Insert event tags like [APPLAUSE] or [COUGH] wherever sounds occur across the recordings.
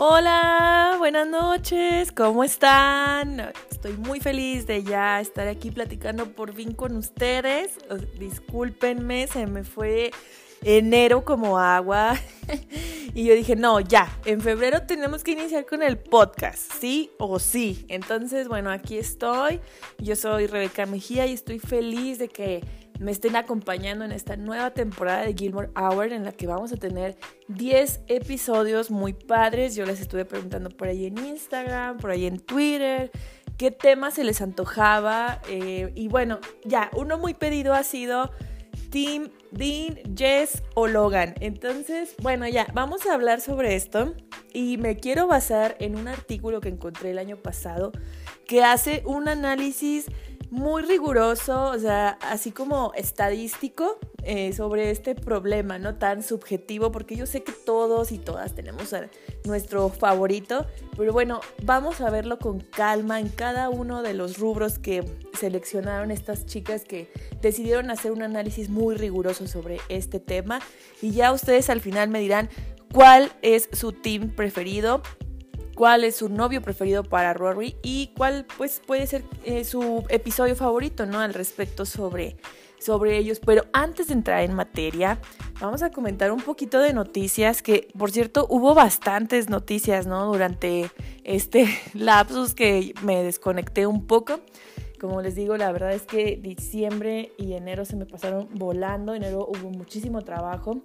Hola, buenas noches, ¿cómo están? Estoy muy feliz de ya estar aquí platicando por fin con ustedes. Discúlpenme, se me fue enero como agua. [LAUGHS] y yo dije, no, ya, en febrero tenemos que iniciar con el podcast, sí o sí. Entonces, bueno, aquí estoy. Yo soy Rebeca Mejía y estoy feliz de que me estén acompañando en esta nueva temporada de Gilmore Hour en la que vamos a tener 10 episodios muy padres. Yo les estuve preguntando por ahí en Instagram, por ahí en Twitter, qué tema se les antojaba. Eh, y bueno, ya, uno muy pedido ha sido Team Dean, Jess o Logan. Entonces, bueno, ya, vamos a hablar sobre esto. Y me quiero basar en un artículo que encontré el año pasado que hace un análisis muy riguroso, o sea, así como estadístico eh, sobre este problema, no tan subjetivo, porque yo sé que todos y todas tenemos nuestro favorito, pero bueno, vamos a verlo con calma en cada uno de los rubros que seleccionaron estas chicas que decidieron hacer un análisis muy riguroso sobre este tema. Y ya ustedes al final me dirán cuál es su team preferido cuál es su novio preferido para Rory y cuál pues puede ser eh, su episodio favorito, ¿no? Al respecto sobre, sobre ellos. Pero antes de entrar en materia, vamos a comentar un poquito de noticias, que por cierto hubo bastantes noticias, ¿no? Durante este [LAUGHS] lapsus que me desconecté un poco. Como les digo, la verdad es que diciembre y enero se me pasaron volando. Enero hubo muchísimo trabajo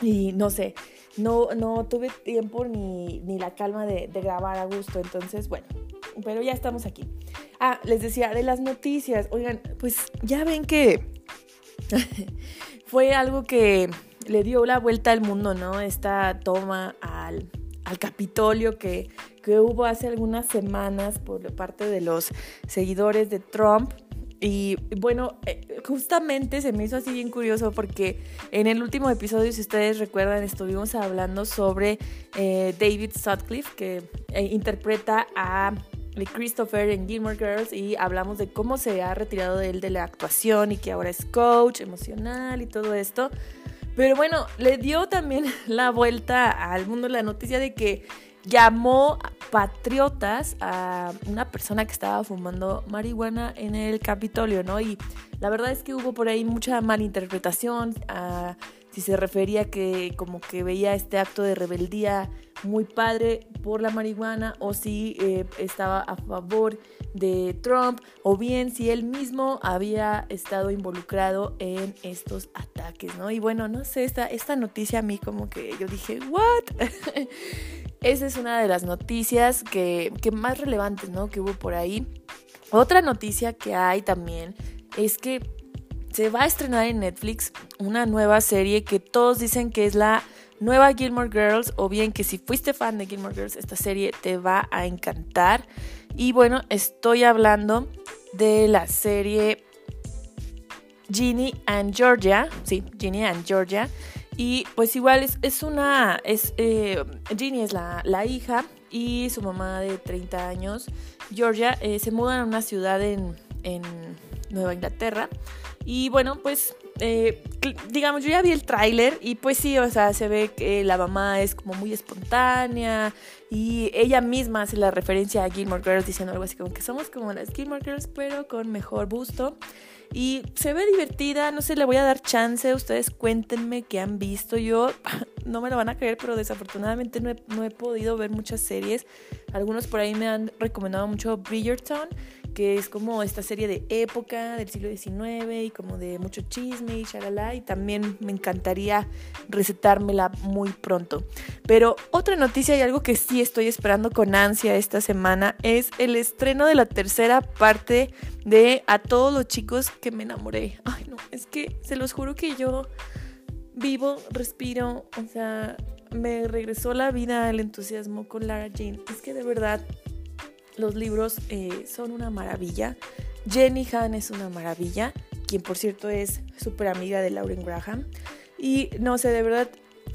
y no sé, no, no tuve tiempo ni, la calma de, grabar a gusto, entonces bueno, pero ya estamos aquí. Ah, les decía de las noticias, oigan, pues ya ven que [LAUGHS] fue algo que le dio la vuelta al mundo, ¿no? Esta toma al, al Capitolio que, que hubo hace algunas semanas por parte de los seguidores de Trump y bueno, eh, justamente se me hizo así bien curioso porque en el último episodio, si ustedes recuerdan, estuvimos hablando sobre eh, David Sutcliffe, que eh, interpreta a Christopher en Gilmore Girls y hablamos de cómo se ha retirado de él de la actuación y que ahora es coach emocional y todo esto. Pero bueno, le dio también [LAUGHS] la vuelta al mundo la noticia de que llamó patriotas a una persona que estaba fumando marihuana en el Capitolio, ¿no? Y la verdad es que hubo por ahí mucha malinterpretación, si se refería que como que veía este acto de rebeldía muy padre por la marihuana o si eh, estaba a favor de Trump o bien si él mismo había estado involucrado en estos ataques, ¿no? Y bueno, no sé, esta, esta noticia a mí como que yo dije, ¿what? [LAUGHS] Esa es una de las noticias que, más relevantes, ¿no? Que hubo por ahí. Otra noticia que hay también es que se va a estrenar en Netflix una nueva serie que todos dicen que es la nueva Gilmore Girls o bien que si fuiste fan de Gilmore Girls esta serie te va a encantar. Y bueno, estoy hablando de la serie Ginny and Georgia, sí, Ginny and Georgia, y pues igual es, una, es, eh, Ginny es la, hija y su mamá de 30 años, Georgia, eh, se mudan a una ciudad en, Nueva Inglaterra. Y bueno, pues eh, digamos, yo ya vi el tráiler y pues sí, o sea, se ve que la mamá es como muy espontánea y ella misma hace la referencia a Gilmore Girls diciendo algo así como que somos como las Gilmore Girls pero con mejor busto. Y se ve divertida, no sé, le voy a dar chance. Ustedes cuéntenme qué han visto. Yo [LAUGHS] no me lo van a creer, pero desafortunadamente no he, no he podido ver muchas series. Algunos por ahí me han recomendado mucho Bridgerton que es como esta serie de época del siglo XIX y como de mucho chisme y shalala, y también me encantaría recetármela muy pronto. Pero otra noticia y algo que sí estoy esperando con ansia esta semana es el estreno de la tercera parte de A todos los chicos que me enamoré. Ay, no, es que se los juro que yo vivo, respiro, o sea, me regresó la vida el entusiasmo con Lara Jean. Es que de verdad los libros eh, son una maravilla. Jenny Han es una maravilla, quien por cierto es súper amiga de Lauren Graham. Y no sé, de verdad,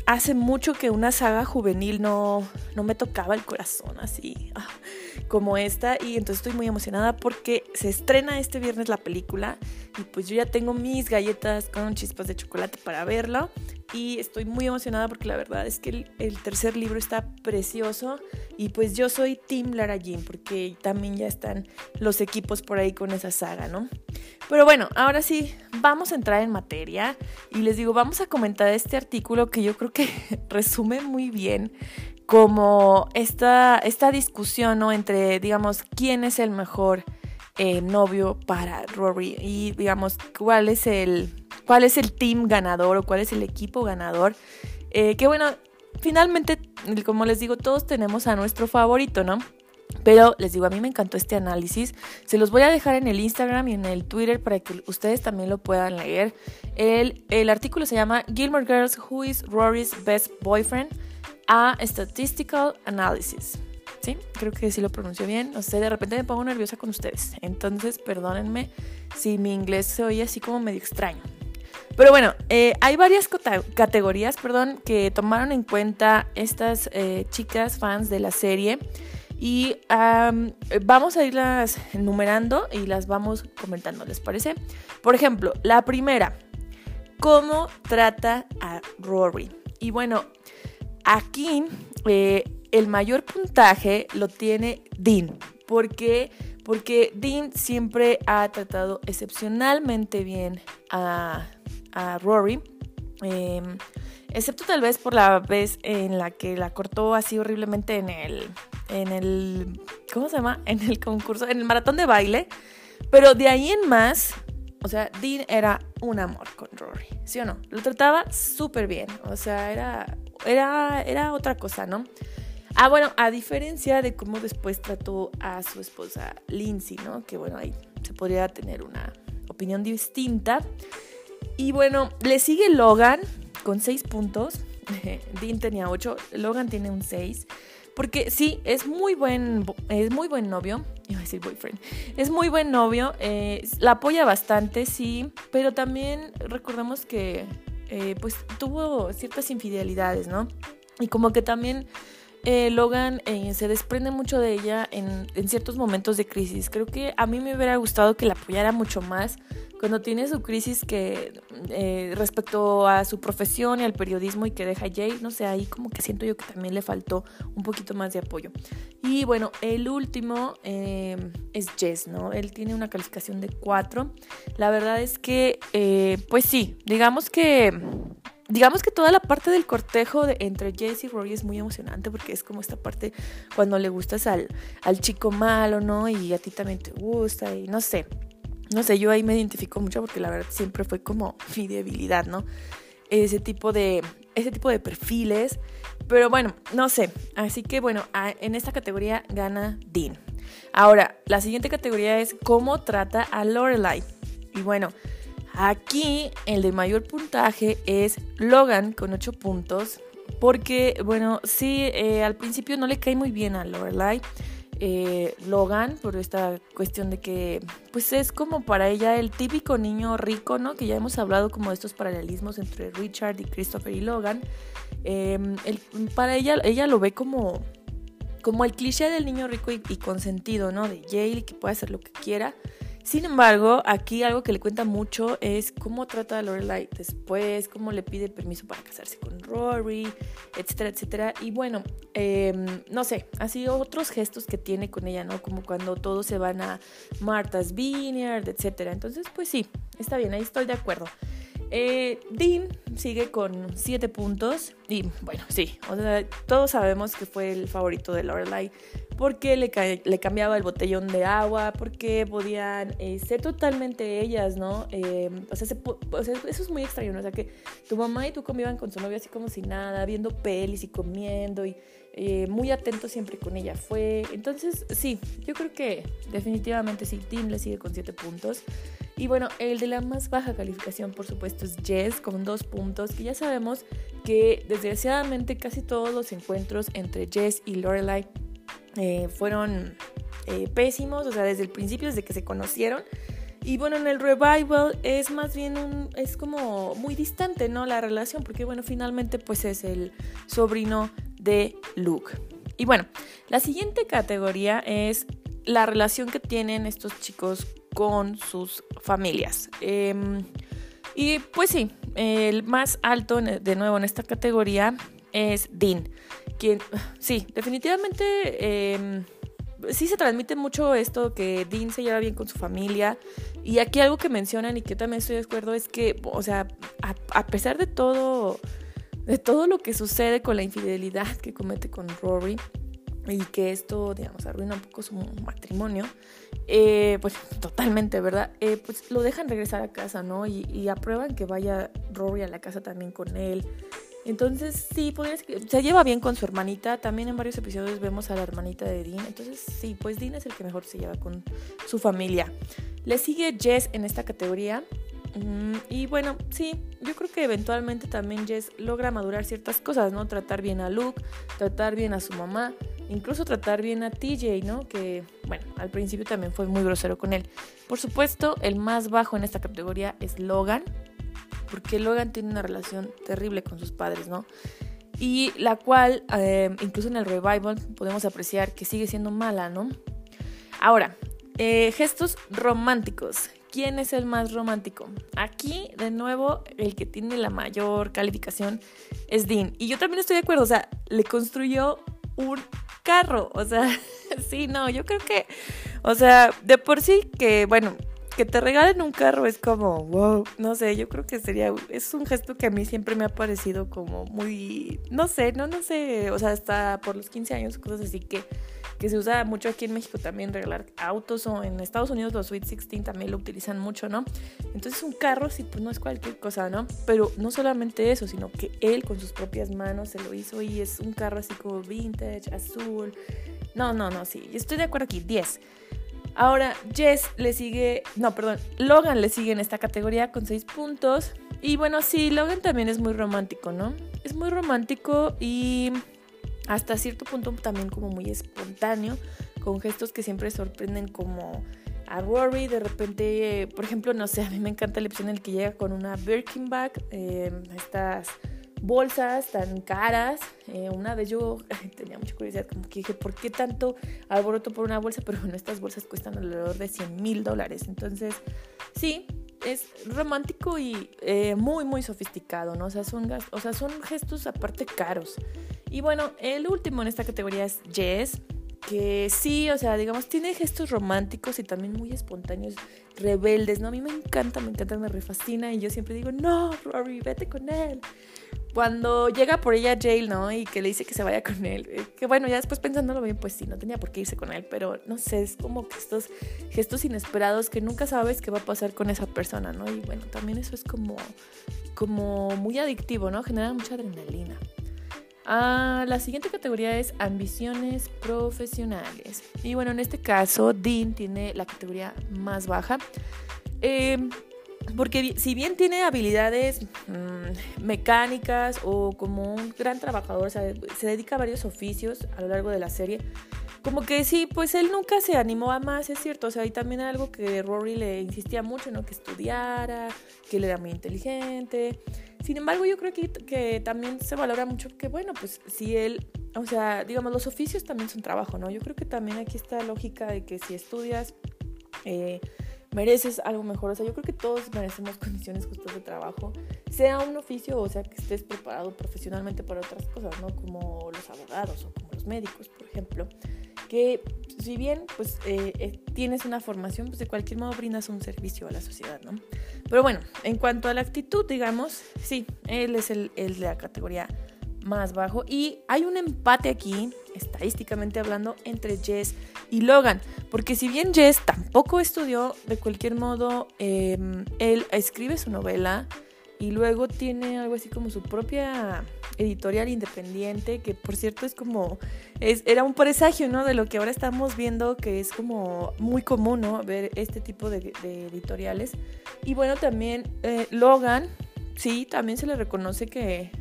hace mucho que una saga juvenil no, no me tocaba el corazón así. Como esta y entonces estoy muy emocionada porque se estrena este viernes la película y pues yo ya tengo mis galletas con chispas de chocolate para verla y estoy muy emocionada porque la verdad es que el, tercer libro está precioso y pues yo soy Team Lara Jean porque también ya están los equipos por ahí con esa saga, ¿no? Pero bueno, ahora sí, vamos a entrar en materia y les digo, vamos a comentar este artículo que yo creo que [LAUGHS] resume muy bien como esta, esta discusión, ¿no? Entre, digamos, quién es el mejor eh, novio para Rory y, digamos, cuál es el cuál es el team ganador o cuál es el equipo ganador. Eh, que bueno, finalmente, como les digo, todos tenemos a nuestro favorito, ¿no? Pero les digo, a mí me encantó este análisis. Se los voy a dejar en el Instagram y en el Twitter para que ustedes también lo puedan leer. El, el artículo se llama Gilmore Girls, Who is Rory's Best Boyfriend? A Statistical Analysis. ¿Sí? Creo que sí lo pronuncio bien. No sé, de repente me pongo nerviosa con ustedes. Entonces, perdónenme si mi inglés se oye así como medio extraño. Pero bueno, eh, hay varias categorías, perdón, que tomaron en cuenta estas eh, chicas fans de la serie. Y vamos a irlas enumerando y las vamos comentando, ¿les parece? Por ejemplo, la primera, ¿cómo trata a Rory? Y bueno, aquí eh, el mayor puntaje lo tiene Dean. ¿Por qué? Porque Dean siempre ha tratado excepcionalmente bien a a Rory. Em, excepto tal vez por la vez en la que la cortó así horriblemente en el, en el, ¿cómo se llama? [LAUGHS] En el concurso, en el maratón de baile. Pero de ahí en más, o sea, Dean era un amor con Rory, ¿sí o no? Lo trataba súper bien, o sea, era, era, era otra cosa, ¿no? Ah, bueno, a diferencia de cómo después trató a su esposa Lindsay, ¿no? Que bueno, ahí se podría tener una opinión distinta. Y bueno, le sigue Logan con 6 puntos. [LAUGHS] Dean tenía 8, Logan tiene un 6. Porque sí, es muy buen, es muy buen novio. Iba a decir boyfriend. Es muy buen novio. Eh, la apoya bastante, sí. Pero también recordemos que eh, pues tuvo ciertas infidelidades, ¿no? Y como que también eh, Logan se desprende mucho de ella en, ciertos momentos de crisis. Creo que a mí me hubiera gustado que la apoyara mucho más cuando tiene su crisis que eh, respecto a su profesión y al periodismo y que deja Jay, no sé, ahí como que siento yo que también le faltó un poquito más de apoyo. Y bueno, el último eh, es Jess, ¿no? Él tiene una calificación de 4. La verdad es que, eh, pues sí, digamos que digamos que toda la parte del cortejo de, entre Jess y Rory es muy emocionante porque es como esta parte cuando le gustas al, al chico malo, ¿no? Y a ti también te gusta y no sé no sé, yo ahí me identifico mucho porque la verdad siempre fue como [LAUGHS] mi debilidad, ¿no? Ese tipo de, ese tipo de perfiles. Pero bueno, no sé. Así que bueno, en esta categoría gana Dean. Ahora, la siguiente categoría es cómo trata a Lorelai. Y bueno, aquí el de mayor puntaje es Logan con 8 puntos. Porque, bueno, sí, eh, al principio no le cae muy bien a Lorelai. Eh, Logan por esta cuestión de que pues es como para ella el típico niño rico, ¿no? Que ya hemos hablado como de estos paralelismos entre Richard y Christopher y Logan. Em, para ella, ella lo ve como, como el cliché del niño rico y, y consentido, ¿no? De Yale, que puede hacer lo que quiera. Sin embargo, aquí algo que le cuenta mucho es cómo trata a Lorelai después, cómo le pide permiso para casarse con Rory, etcétera, etcétera. Y bueno, em, no sé, así otros gestos que tiene con ella, ¿no? Como cuando todos se van a Martha's Vineyard, etcétera. Entonces, pues sí, está bien, ahí estoy de acuerdo. Eh, Dean sigue con 7 puntos y bueno, sí, todos sabemos que fue el favorito de Lorelai porque le, le cambiaba el botellón de agua, porque podían eh, ser totalmente ellas, ¿no? Eh, o, sea, eso es muy extraño, ¿no? O sea, que tu mamá y tú convivan con su novia así como si nada, viendo pelis y comiendo y eh, muy atento siempre con ella fue. Entonces, sí, yo creo que definitivamente sí, Tim le sigue con 7 puntos. Y bueno, el de la más baja calificación, por supuesto, es Jess con 2 puntos, que ya sabemos que desgraciadamente casi todos los encuentros entre Jess y Lorelai eh, fueron eh, pésimos, o sea, desde el principio, desde que se conocieron. Y bueno, en el revival es más bien un, es como muy distante, ¿no? La relación, porque bueno, finalmente pues es el sobrino de Luke. Y bueno, la siguiente categoría es la relación que tienen estos chicos con sus familias. Em, y pues sí, el más alto de nuevo en esta categoría es Dean, quien [SIGHS] sí, definitivamente em, sí se transmite mucho esto que Dean se lleva bien con su familia. Y aquí algo que mencionan y que también estoy de acuerdo es que, o sea, a, pesar de todo, de todo lo que sucede con la infidelidad que comete con Rory, y que esto, digamos, arruina un poco su matrimonio, eh, pues totalmente, ¿verdad? Eh, pues lo dejan regresar a casa, ¿no? Y, y, aprueban que vaya Rory a la casa también con él. Entonces, sí, pues, se lleva bien con su hermanita. También en varios episodios vemos a la hermanita de Dean. Entonces, sí, pues Dean es el que mejor se lleva con su familia. Le sigue Jess en esta categoría. Y bueno, sí, yo creo que eventualmente también Jess logra madurar ciertas cosas, ¿no? Tratar bien a Luke, tratar bien a su mamá, incluso tratar bien a TJ, ¿no? Que, bueno, al principio también fue muy grosero con él. Por supuesto, el más bajo en esta categoría es Logan, porque Logan tiene una relación terrible con sus padres, ¿no? Y la cual, eh, incluso en el revival, podemos apreciar que sigue siendo mala, ¿no? Ahora, eh, gestos románticos. ¿Quién es el más romántico? Aquí, de nuevo, el que tiene la mayor calificación es Dean. Y yo también estoy de acuerdo, o sea, le construyó un carro. O sea, [LAUGHS] sí, no, yo creo que, o sea, de por sí que, bueno, que te regalen un carro es como, wow, no sé, yo creo que sería, es un gesto que a mí siempre me ha parecido como muy, no sé, no, no sé, o sea, hasta por los 15 años, cosas así que, que se usa mucho aquí en México también regalar autos o en Estados Unidos los Sweet 16 también lo utilizan mucho, ¿no? Entonces un carro sí, pues no es cualquier cosa, ¿no? Pero no solamente eso, sino que él con sus propias manos se lo hizo y es un carro así como vintage, azul. No, no, no, sí, estoy de acuerdo aquí, 10. Ahora, Jess le sigue, no, perdón, Logan le sigue en esta categoría con 6 puntos. Y bueno, sí, Logan también es muy romántico, ¿no? Es muy romántico y hasta cierto punto también como muy espontáneo, con gestos que siempre sorprenden como a Rory, de repente, por ejemplo, no sé, a mí me encanta la opción en el que llega con una Birkin bag, eh, estas bolsas tan caras. Eh, una vez yo [LAUGHS] tenía mucha curiosidad, como que dije, ¿por qué tanto alboroto por una bolsa? Pero bueno, estas bolsas cuestan alrededor de 100 mil dólares. Entonces, sí, es romántico y eh, muy, muy sofisticado, ¿no? O sea, son, o sea, son gestos aparte caros. Y bueno, el último en esta categoría es Jess, que sí, o sea, digamos, tiene gestos románticos y también muy espontáneos, rebeldes, ¿no? A mí me encanta, me encanta, me refascina y yo siempre digo, no, Rory, vete con él cuando llega por ella Jail, ¿no? Y que le dice que se vaya con él. Eh, que bueno, ya después pensándolo bien, pues sí, no tenía por qué irse con él, pero no sé, es como que estos gestos inesperados que nunca sabes qué va a pasar con esa persona, ¿no? Y bueno, también eso es como, como muy adictivo, ¿no? Genera mucha adrenalina. Ah, la siguiente categoría es ambiciones profesionales. Y bueno, en este caso, Dean tiene la categoría más baja. Eh, porque si bien tiene habilidades mm, mecánicas o como un gran trabajador, o sea, se dedica a varios oficios a lo largo de la serie, como que sí, pues él nunca se animó a más, es cierto. O sea, y también algo que Rory le insistía mucho, ¿no? Que estudiara, que él era muy inteligente. Sin embargo, yo creo que, que también se valora mucho que, bueno, pues si él, o sea, digamos, los oficios también son trabajo, ¿no? Yo creo que también aquí está lógica de que si estudias, eh, mereces algo mejor. O sea, yo creo que todos merecemos [LAUGHS] condiciones justas de trabajo, sea un oficio o sea que estés preparado profesionalmente para otras cosas, ¿no? Como los abogados o como los médicos, por ejemplo. Que si bien pues eh, eh, tienes una formación, pues de cualquier modo brindas un servicio a la sociedad, ¿no? Pero bueno, en cuanto a la actitud, digamos, sí, él es el, el de la categoría más bajo. Y hay un empate aquí, estadísticamente hablando, entre Jess y Logan. Porque si bien Jess tampoco estudió, de cualquier modo, em, él escribe su novela y luego tiene algo así como su propia editorial independiente, que por cierto es como, es, era un presagio, ¿no? De lo que ahora estamos viendo, que es como muy común, ¿no? Ver este tipo de, editoriales. Y bueno, también eh, Logan, sí, también se le reconoce que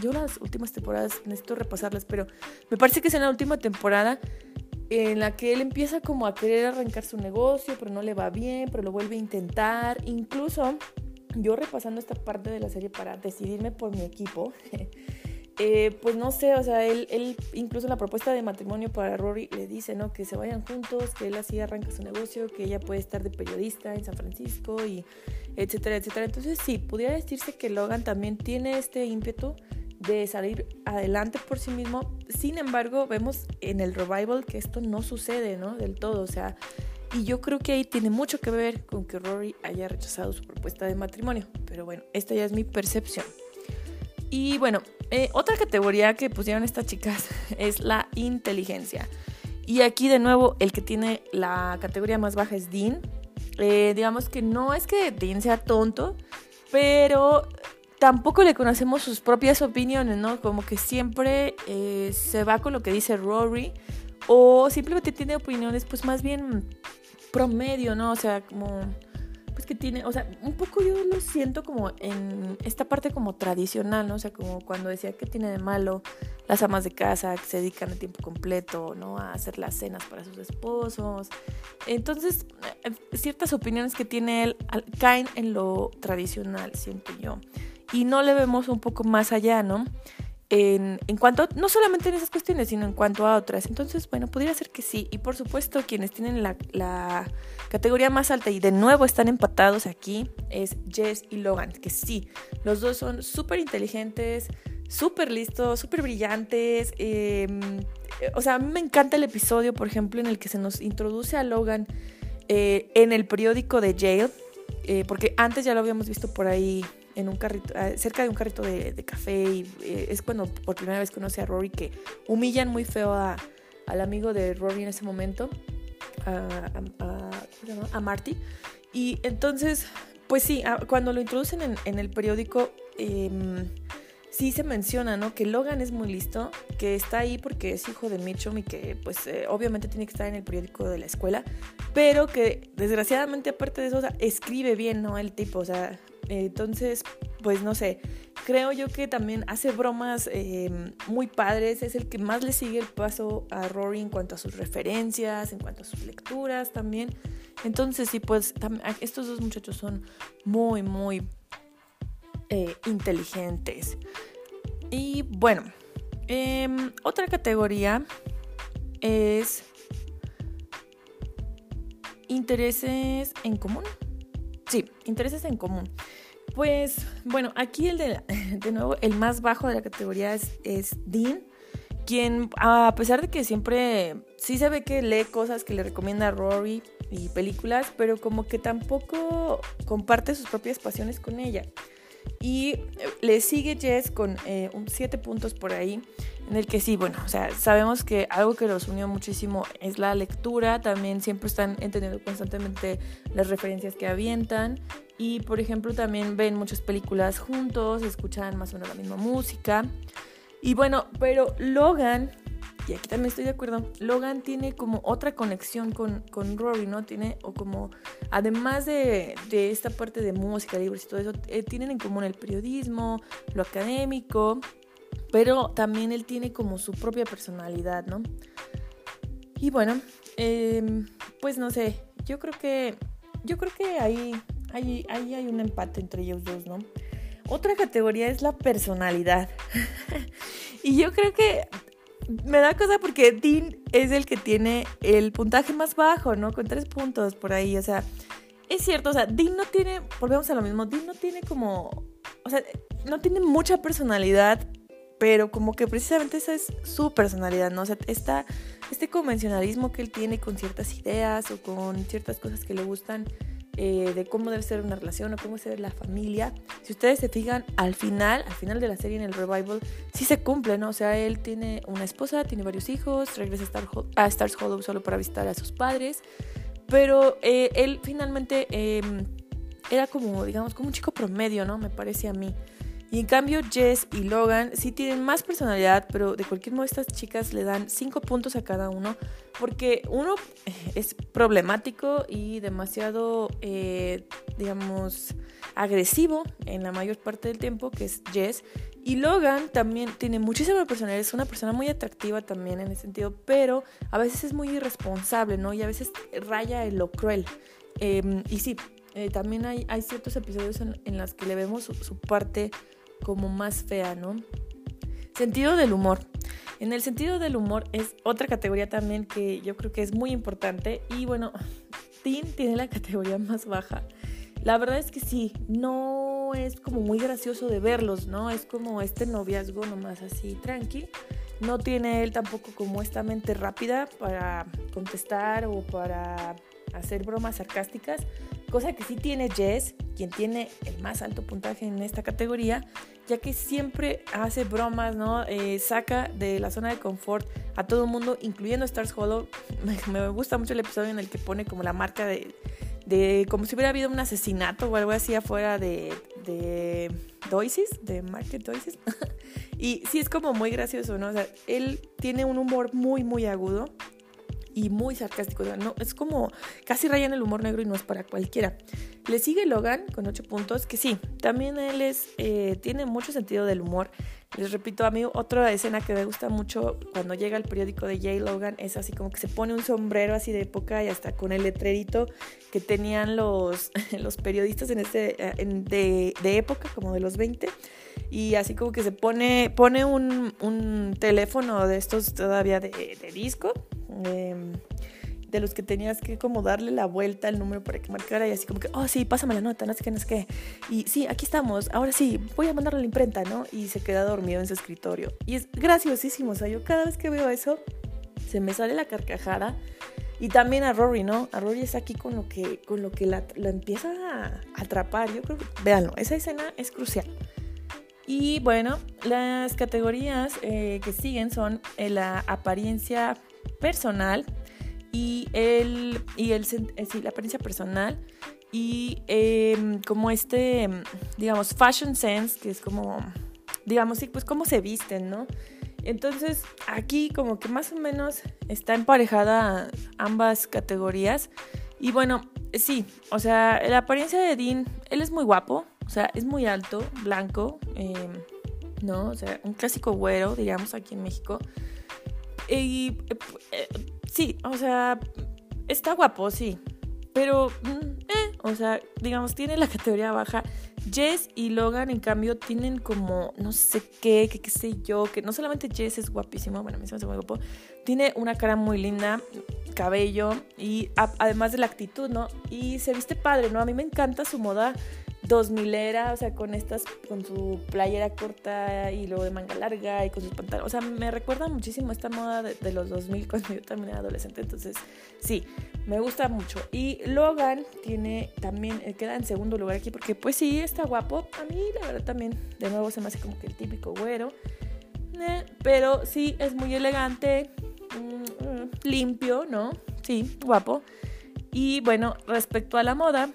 yo las últimas temporadas necesito repasarlas, pero me parece que es en la última temporada en la que él empieza como a querer arrancar su negocio, pero no le va bien, pero lo vuelve a intentar. Incluso yo repasando esta parte de la serie para decidirme por mi equipo, [LAUGHS] eh, pues no sé, o sea, él, él incluso en la propuesta de matrimonio para Rory le dice, ¿no? Que se vayan juntos, que él así arranca su negocio, que ella puede estar de periodista en San Francisco y etcétera, etcétera. Entonces sí, pudiera decirse que Logan también tiene este ímpetu de salir adelante por sí mismo. Sin embargo, vemos en el revival que esto no sucede, ¿no? Del todo, o sea, y yo creo que ahí tiene mucho que ver con que Rory haya rechazado su propuesta de matrimonio. Pero bueno, esta ya es mi percepción. Y bueno, eh, otra categoría que pusieron estas chicas [LAUGHS] es la inteligencia. Y aquí de nuevo el que tiene la categoría más baja es Dean. Eh, digamos que no es que Dean sea tonto, pero tampoco le conocemos sus propias opiniones, ¿no? Como que siempre eh, se va con lo que dice Rory o simplemente tiene opiniones pues más bien promedio, ¿no? O sea, como pues que tiene, o sea, un poco yo lo siento como en esta parte como tradicional, ¿no? O sea, como cuando decía que tiene de malo las amas de casa que se dedican a tiempo completo, ¿no? A hacer las cenas para sus esposos. Entonces, eh, ciertas opiniones que tiene él caen en lo tradicional, siento yo. Y no le vemos un poco más allá, ¿no? en, cuanto, no solamente en esas cuestiones, sino en cuanto a otras. Entonces, bueno, podría ser que sí. Y por supuesto, quienes tienen la, categoría más alta y de nuevo están empatados aquí es Jess y Logan, que sí, los dos son súper inteligentes, súper listos, súper brillantes. Em, o sea, a mí me encanta el episodio, por ejemplo, en el que se nos introduce a Logan eh, en el periódico de Yale, eh, porque antes ya lo habíamos visto por ahí en un carrito, ah, cerca de un carrito de, café y eh, es cuando por primera vez conoce a Rory que humillan muy feo a, al amigo de Rory en ese momento, a, a, Marty. Y entonces, pues sí, ah, cuando lo introducen en, el periódico, eh, sí se menciona, ¿no? Que Logan es muy listo, que está ahí porque es hijo de Mitchum y que pues eh, obviamente tiene que estar en el periódico de la escuela, pero que desgraciadamente aparte de eso, escribe bien, ¿no? El tipo, o sea, entonces, pues no sé, creo yo que también hace bromas em, muy padres, es el que más le sigue el paso a Rory en cuanto a sus referencias, en cuanto a sus lecturas también. Entonces, sí, pues estos dos muchachos son muy, muy eh, inteligentes. Y bueno, em, otra categoría es intereses en común. Sí, intereses en común. Pues bueno, aquí el de, [LAUGHS] de nuevo, el más bajo de la categoría es, es, Dean, quien a pesar de que siempre sí se ve que lee cosas que le recomienda a Rory y películas, pero como que tampoco comparte sus propias pasiones con ella. Y eh, le sigue Jess con eh, un 7 puntos por ahí, en el que sí, bueno, o sea, sabemos que algo que los unió muchísimo es la lectura, también siempre están entendiendo constantemente las referencias que avientan y, por ejemplo, también ven muchas películas juntos, escuchan más o menos la misma música. Y bueno, pero Logan y aquí también estoy de acuerdo, Logan tiene como otra conexión con, con Rory, ¿no? Tiene, o como, además de, de esta parte de música, libros y todo eso, eh, tienen en común el periodismo, lo académico, pero también él tiene como su propia personalidad, ¿no? Y bueno, em, pues no sé, yo creo que, yo creo que ahí, ahí, ahí hay un empate entre ellos dos, ¿no? Otra categoría es la personalidad. [LAUGHS] y yo creo que me da cosa porque Dean es el que tiene el puntaje más bajo, ¿no? Con tres puntos por ahí, o sea, es cierto, o sea, Dean no tiene, volvemos a lo mismo, Dean no tiene como, o sea, no tiene mucha personalidad, pero como que precisamente esa es su personalidad, ¿no? O sea, esta, este convencionalismo que él tiene con ciertas ideas o con ciertas cosas que le gustan, eh, de cómo debe ser una relación o cómo debe ser la familia. Si ustedes se fijan, al final, al final de la serie en el revival, sí se cumple, ¿no? O sea, él tiene una esposa, tiene varios hijos, regresa a, Star a Stars Hollow solo para visitar a sus padres, pero eh, él finalmente em, era como, digamos, como un chico promedio, ¿no? Me parece a mí. Y en cambio Jess y Logan sí tienen más personalidad, pero de cualquier modo estas chicas le dan 5 puntos a cada uno, porque uno es problemático y demasiado, eh, digamos, agresivo en la mayor parte del tiempo, que es Jess. Y Logan también tiene muchísima personalidad, es una persona muy atractiva también en ese sentido, pero a veces es muy irresponsable, ¿no? Y a veces raya en lo cruel. Em, y sí, eh, también hay, hay, ciertos episodios en, en los que le vemos su parte como más fea, ¿no? Sentido del humor. En el sentido del humor es otra categoría también que yo creo que es muy importante. Y bueno, [LAUGHS] Dean tiene la categoría más baja. La verdad es que sí, no es como muy gracioso de verlos, ¿no? Es como este noviazgo nomás así tranqui. No tiene él tampoco como esta mente rápida para contestar o para hacer bromas sarcásticas, cosa que sí tiene Jess, quien tiene el más alto puntaje en esta categoría, ya que siempre hace bromas, ¿no? Eh, saca de la zona de confort a todo el mundo, incluyendo Stars Hollow. [LAUGHS] Me, gusta mucho el episodio en el que pone como la marca de, de como si hubiera habido un asesinato o algo así afuera de, de Doisis, de Market Doisis. [LAUGHS] y sí es como muy gracioso, ¿no? O sea, él tiene un humor muy, muy agudo y muy sarcástico. no, es como casi raya en el humor negro y no es para cualquiera. Le sigue Logan con 8 puntos, que sí, también él es, eh, tiene mucho sentido del humor. Les repito, a mí otra escena que me gusta mucho cuando llega el periódico de Jay Logan es así como que se pone un sombrero así de época y hasta con el letrerito que tenían los, [LAUGHS] los periodistas en este, eh, de, de época, como de los 20 y así como que se pone, pone un, un teléfono de estos todavía de, disco Em, de los que tenías que como darle la vuelta al número para que marcara y así como que, oh sí, pásame la nota, no sé qué, no sé qué. Y sí, aquí estamos, ahora sí, voy a mandarle a la imprenta, ¿no? Y se queda dormido en su escritorio. Y es graciosísimo, o sea, yo cada vez que veo eso, se me sale la carcajada. Y también a Rory, ¿no? A Rory es aquí con lo que, con lo que la, empieza a atrapar. Yo creo que, véanlo, esa escena es crucial. Y bueno, las categorías eh, que siguen son eh, la apariencia personal y el, y el eh, sí, la apariencia personal y em, como este, digamos, fashion sense, que es como, digamos, sí, pues cómo se visten, ¿no? Entonces, aquí como que más o menos está emparejada ambas categorías. Y bueno, sí, o sea, la apariencia de Dean, él es muy guapo, o sea, es muy alto, blanco, em, ¿no? O sea, un clásico güero, digamos, aquí en México. Y eh, sí, o sea, está guapo, sí. Pero, mm, eh, o sea, digamos, tiene la categoría baja. Jess y Logan, en cambio, tienen como no sé qué, qué, qué sé yo, que no solamente Jess es guapísimo, bueno, a mí se me hace muy guapo, tiene una cara muy linda, cabello y además de la actitud, ¿no? Y se viste padre, ¿no? A mí me encanta su moda dos milera, o sea, con estas, con su playera corta y luego de manga larga y con sus pantalones. O sea, me recuerda muchísimo esta moda de, de, los 2000 cuando yo también era adolescente. Entonces, sí, me gusta mucho. Y Logan tiene también, eh, queda en segundo lugar aquí porque, pues sí, está guapo. A mí, la verdad, también, de nuevo, se me hace como que el típico güero. Eh, pero sí, es muy elegante, mm, mm, limpio, ¿no? Sí, guapo. Y bueno, respecto a la moda,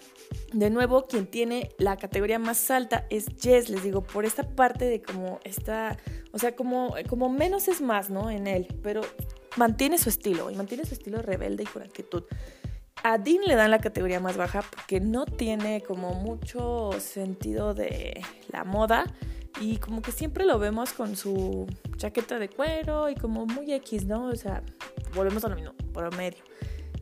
de nuevo, quien tiene la categoría más alta es Jess, les digo, por esta parte de como está, o sea, como, como menos es más, ¿no? En él, pero mantiene su estilo y mantiene su estilo rebelde y con actitud. A Dean le dan la categoría más baja porque no tiene como mucho sentido de la moda y como que siempre lo vemos con su chaqueta de cuero y como muy X, ¿no? O sea, volvemos a lo mismo, por medio.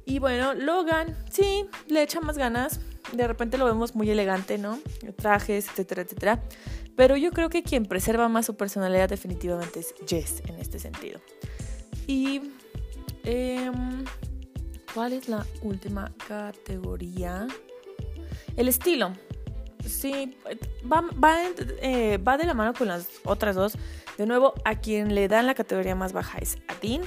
Y bueno, Logan, sí, le echa más ganas, de repente lo vemos muy elegante, ¿no? Trajes, etcétera, etcétera. Pero yo creo que quien preserva más su personalidad definitivamente es Jess en este sentido. Y... Em, ¿Cuál es la última categoría? El estilo. Sí, va, eh, va, de la mano con las otras dos. De nuevo, a quien le dan la categoría más baja es a.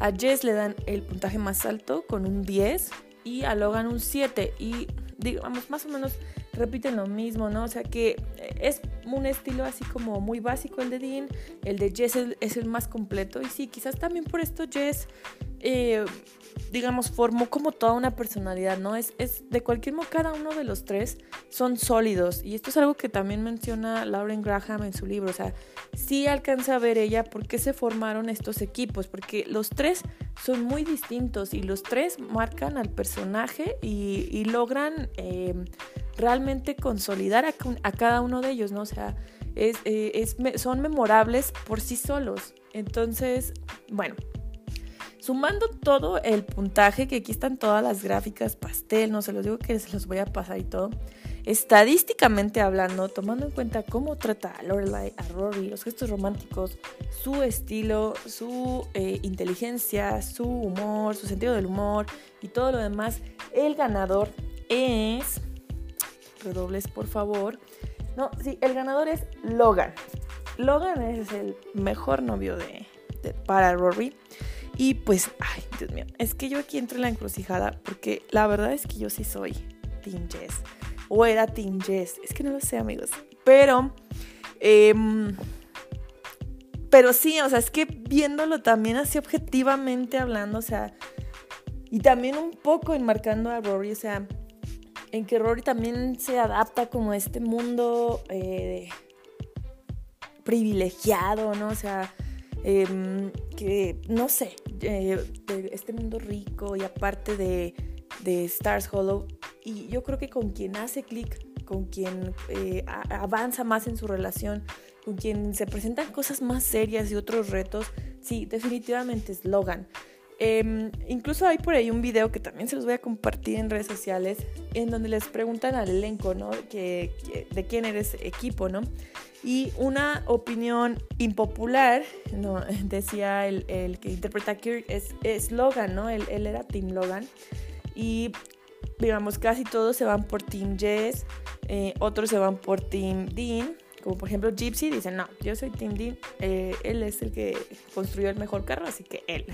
A Jess le dan el puntaje más alto con un 10 y a Logan un 7. Y digamos, más o menos repiten lo mismo, ¿no? O sea que eh, es un estilo así como muy básico el de Dean, el de Jess es el más completo y sí, quizás también por esto Jess, eh, digamos, formó como toda una personalidad, ¿no? Es, es de cualquier modo, cada uno de los tres son sólidos y esto es algo que también menciona Lauren Graham en su libro, o sea, sí alcanza a ver ella por qué se formaron estos equipos, porque los tres son muy distintos y los tres marcan al personaje y, logran eh, realmente consolidar a, cada uno de ellos, ¿no? O sea, es, eh, son memorables por sí solos. Entonces, bueno, sumando todo el puntaje, que aquí están todas las gráficas pastel, no se los digo que se los voy a pasar y todo. estadísticamente hablando, tomando en cuenta cómo trata a Lorelai, a Rory, los gestos románticos, su estilo, su eh, inteligencia, su humor, su sentido del humor y todo lo demás, el ganador es... Redobles, por favor. No, sí, el ganador es Logan. Logan es el mejor novio de, para Rory. Y pues, ay, Dios mío, es que yo aquí entro en la encrucijada porque la verdad es que yo sí soy Team Jess. O era Team Jess. Es que no lo sé, amigos. Pero, em, pero sí, o sea, es que viéndolo también así objetivamente hablando, o sea, y también un poco enmarcando a Rory, o sea, en que Rory también se adapta como a este mundo eh, privilegiado, ¿no? O sea, em, que no sé, eh, este mundo rico y aparte de, de, Stars Hollow. Y yo creo que con quien hace clic, con quien eh, avanza más en su relación, con quien se presentan cosas más serias y otros retos, sí, definitivamente es Logan. Em, incluso hay por ahí un video que también se los voy a compartir en redes sociales, en donde les preguntan al elenco, ¿no? Que, de quién eres equipo, ¿no? Y una opinión impopular. [LAUGHS] Decía el, que interpreta a Kirk, es, Logan, ¿no? Él, él, era Team Logan. Y, digamos, casi todos se van por Team Jess, eh, otros se van por Team Dean. Como por ejemplo Gypsy dice, no, yo soy Team Dean, eh, él es el que construyó el mejor carro, así que él.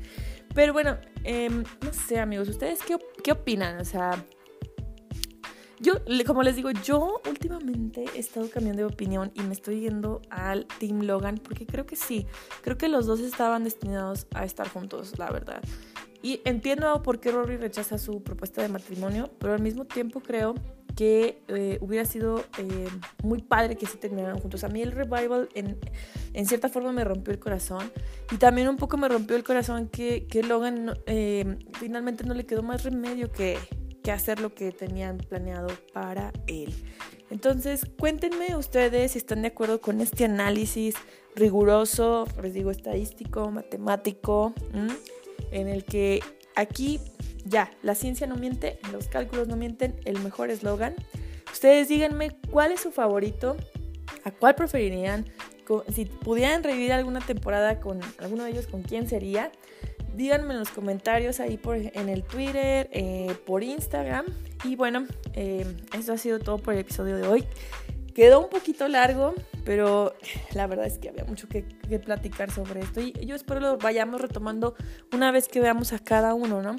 [LAUGHS] Pero bueno, em, no sé amigos, ¿ustedes qué, qué opinan? O sea, yo, como les digo, yo últimamente he estado cambiando de opinión y me estoy yendo al Team Logan porque creo que sí, creo que los dos estaban destinados a estar juntos, la verdad. Y entiendo por qué Rory rechaza su propuesta de matrimonio, pero al mismo tiempo creo que eh, hubiera sido eh, muy padre que se terminaran juntos. A mí el revival en, en, cierta forma me rompió el corazón y también un poco me rompió el corazón que, que Logan eh, finalmente no le quedó más remedio que, que hacer lo que tenían planeado para él. Entonces, cuéntenme ustedes si están de acuerdo con este análisis riguroso, les digo, estadístico, matemático, en el que aquí ya, la ciencia no miente, los cálculos no mienten, el mejor eslogan. Ustedes díganme cuál es su favorito, a cuál preferirían, si pudieran revivir alguna temporada con alguno de ellos, ¿con quién sería? Díganme en los comentarios ahí por, en el Twitter, eh, por Instagram. Y bueno, eh, eso ha sido todo por el episodio de hoy. Quedó un poquito largo, pero [SIGHS] la verdad es que había mucho que, platicar sobre esto. Y yo espero lo vayamos retomando una vez que veamos a cada uno, ¿no?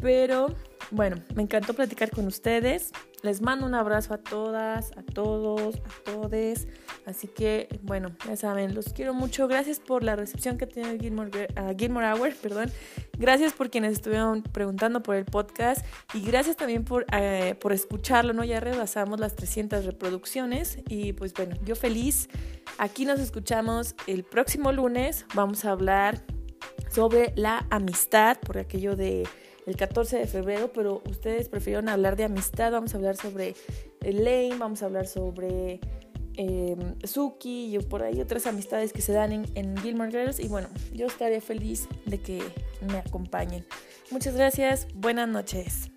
Pero bueno, me encantó platicar con ustedes. Les mando un abrazo a todas, a todos, a todes. Así que, bueno, ya saben, los quiero mucho. Gracias por la recepción que tiene Gilmore, uh, Gilmore Hour, perdón. Gracias por quienes estuvieron preguntando por el podcast y gracias también por, uh, por escucharlo, ¿no? Ya rebasamos las 300 reproducciones y pues bueno, yo feliz. Aquí nos escuchamos el próximo lunes. Vamos a hablar sobre la amistad, por aquello de el 14 de febrero, pero ustedes prefirieron hablar de amistad, vamos a hablar sobre Elaine, vamos a hablar sobre eh, Suki y por ahí otras amistades que se dan en, en Gilmore Girls y bueno, yo estaría feliz de que me acompañen. Muchas gracias, buenas noches.